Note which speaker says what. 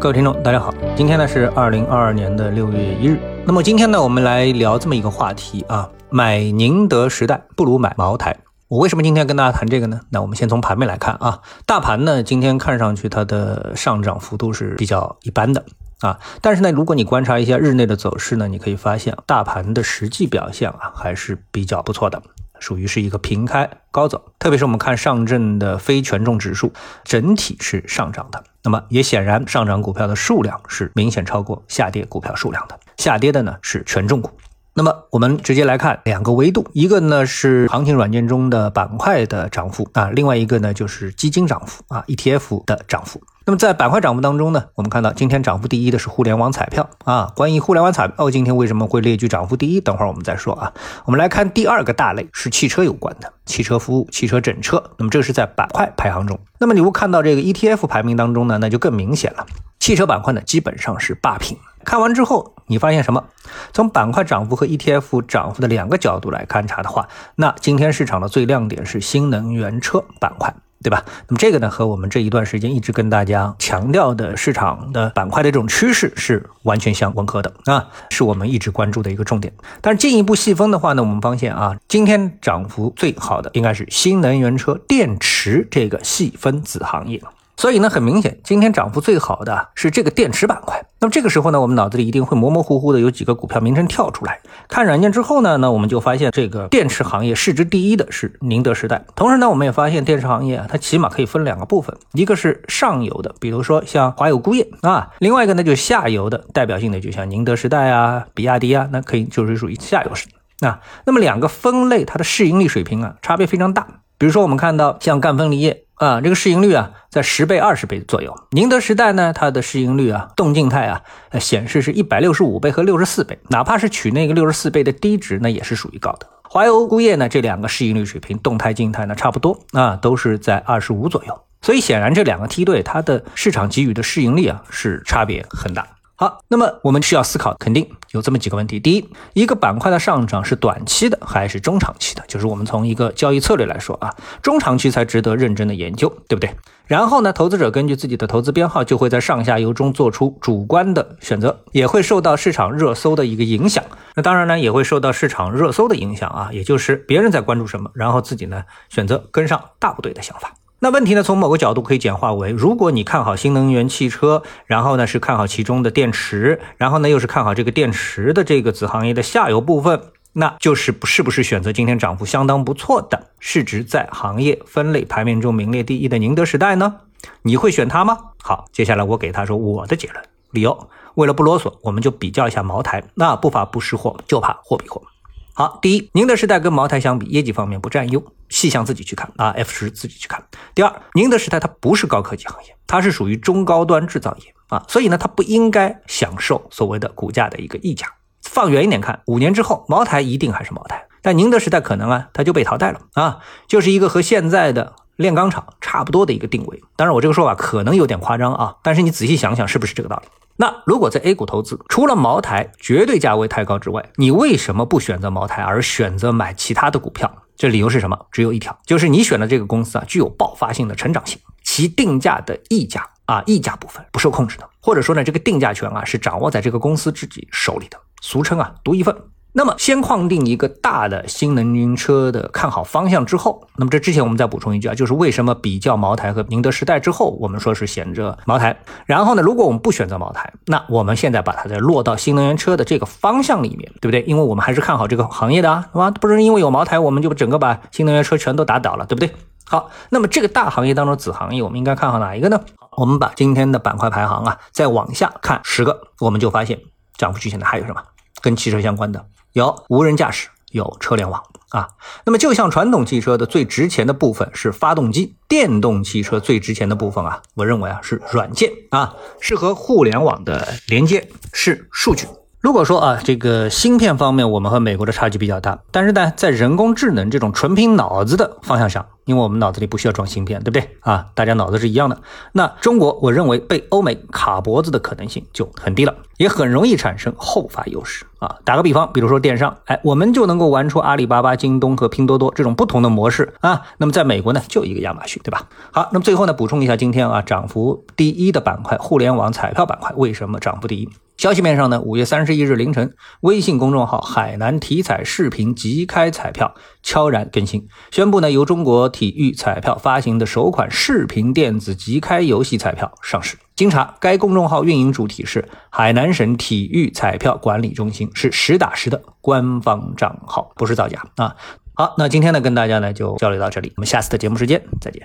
Speaker 1: 各位听众，大家好，今天呢是二零二二年的六月一日。那么今天呢，我们来聊这么一个话题啊，买宁德时代不如买茅台。我为什么今天跟大家谈这个呢？那我们先从盘面来看啊，大盘呢今天看上去它的上涨幅度是比较一般的啊，但是呢，如果你观察一下日内的走势呢，你可以发现大盘的实际表现啊还是比较不错的。属于是一个平开高走，特别是我们看上证的非权重指数，整体是上涨的。那么也显然上涨股票的数量是明显超过下跌股票数量的，下跌的呢是权重股。那么我们直接来看两个维度，一个呢是行情软件中的板块的涨幅啊，另外一个呢就是基金涨幅啊，ETF 的涨幅。那么在板块涨幅当中呢，我们看到今天涨幅第一的是互联网彩票啊。关于互联网彩票今天为什么会列举涨幅第一，等会儿我们再说啊。我们来看第二个大类是汽车有关的，汽车服务、汽车整车。那么这是在板块排行中。那么你会看到这个 ETF 排名当中呢，那就更明显了，汽车板块呢基本上是霸屏。看完之后，你发现什么？从板块涨幅和 ETF 涨幅的两个角度来勘察的话，那今天市场的最亮点是新能源车板块。对吧？那么这个呢，和我们这一段时间一直跟大家强调的市场的板块的这种趋势是完全相吻合的啊，是我们一直关注的一个重点。但是进一步细分的话呢，我们发现啊，今天涨幅最好的应该是新能源车电池这个细分子行业。所以呢，很明显，今天涨幅最好的是这个电池板块。那么这个时候呢，我们脑子里一定会模模糊糊的有几个股票名称跳出来。看软件之后呢，那我们就发现这个电池行业市值第一的是宁德时代。同时呢，我们也发现电池行业啊，它起码可以分两个部分，一个是上游的，比如说像华友钴业啊；另外一个呢，就是下游的，代表性的就像宁德时代啊、比亚迪啊，那可以就是属于下游式啊。那么两个分类，它的市盈率水平啊，差别非常大。比如说我们看到像赣锋锂业。啊，这个市盈率啊，在十倍、二十倍左右。宁德时代呢，它的市盈率啊，动静态啊，显示是一百六十五倍和六十四倍。哪怕是取那个六十四倍的低值，那也是属于高的。华油钴业呢，这两个市盈率水平，动态、静态呢差不多啊，都是在二十五左右。所以显然这两个梯队，它的市场给予的市盈率啊，是差别很大。好，那么我们需要思考，肯定有这么几个问题。第一，一个板块的上涨是短期的还是中长期的？就是我们从一个交易策略来说啊，中长期才值得认真的研究，对不对？然后呢，投资者根据自己的投资编号，就会在上下游中做出主观的选择，也会受到市场热搜的一个影响。那当然呢，也会受到市场热搜的影响啊，也就是别人在关注什么，然后自己呢选择跟上大部队的想法。那问题呢？从某个角度可以简化为：如果你看好新能源汽车，然后呢是看好其中的电池，然后呢又是看好这个电池的这个子行业的下游部分，那就是不是不是选择今天涨幅相当不错的市值在行业分类排名中名列第一的宁德时代呢？你会选它吗？好，接下来我给他说我的结论，理由。为了不啰嗦，我们就比较一下茅台。那不法不识货，就怕货比货。好，第一，宁德时代跟茅台相比，业绩方面不占优。细项自己去看啊，F 十自己去看。第二，宁德时代它不是高科技行业，它是属于中高端制造业啊，所以呢，它不应该享受所谓的股价的一个溢价。放远一点看，五年之后，茅台一定还是茅台，但宁德时代可能啊，它就被淘汰了啊，就是一个和现在的炼钢厂差不多的一个定位。当然，我这个说法可能有点夸张啊，但是你仔细想想，是不是这个道理？那如果在 A 股投资，除了茅台绝对价位太高之外，你为什么不选择茅台，而选择买其他的股票？这理由是什么？只有一条，就是你选的这个公司啊，具有爆发性的成长性，其定价的溢价啊，溢价部分不受控制的，或者说呢，这个定价权啊是掌握在这个公司自己手里的，俗称啊独一份。那么，先框定一个大的新能源车的看好方向之后，那么这之前我们再补充一句啊，就是为什么比较茅台和宁德时代之后，我们说是选择茅台。然后呢，如果我们不选择茅台，那我们现在把它再落到新能源车的这个方向里面，对不对？因为我们还是看好这个行业的啊，是吧？不是因为有茅台，我们就整个把新能源车全都打倒了，对不对？好，那么这个大行业当中子行业，我们应该看好哪一个呢？我们把今天的板块排行啊，再往下看十个，我们就发现涨幅居前的还有什么？跟汽车相关的。有无人驾驶，有车联网啊。那么就像传统汽车的最值钱的部分是发动机，电动汽车最值钱的部分啊，我认为啊是软件啊，是和互联网的连接，是数据。如果说啊这个芯片方面我们和美国的差距比较大，但是呢在人工智能这种纯凭脑子的方向上，因为我们脑子里不需要装芯片，对不对啊？大家脑子是一样的。那中国，我认为被欧美卡脖子的可能性就很低了，也很容易产生后发优势啊。打个比方，比如说电商，哎，我们就能够玩出阿里巴巴、京东和拼多多这种不同的模式啊。那么在美国呢，就一个亚马逊，对吧？好，那么最后呢，补充一下，今天啊，涨幅第一的板块，互联网彩票板块为什么涨幅第一？消息面上呢，五月三十一日凌晨，微信公众号“海南体彩视频即开彩票”悄然更新，宣布呢由中国体育彩票发行的首款视频电子即开游戏彩票上市。经查，该公众号运营主体是海南省体育彩票管理中心，是实打实的官方账号，不是造假啊。好，那今天呢跟大家呢就交流到这里，我们下次的节目时间再见。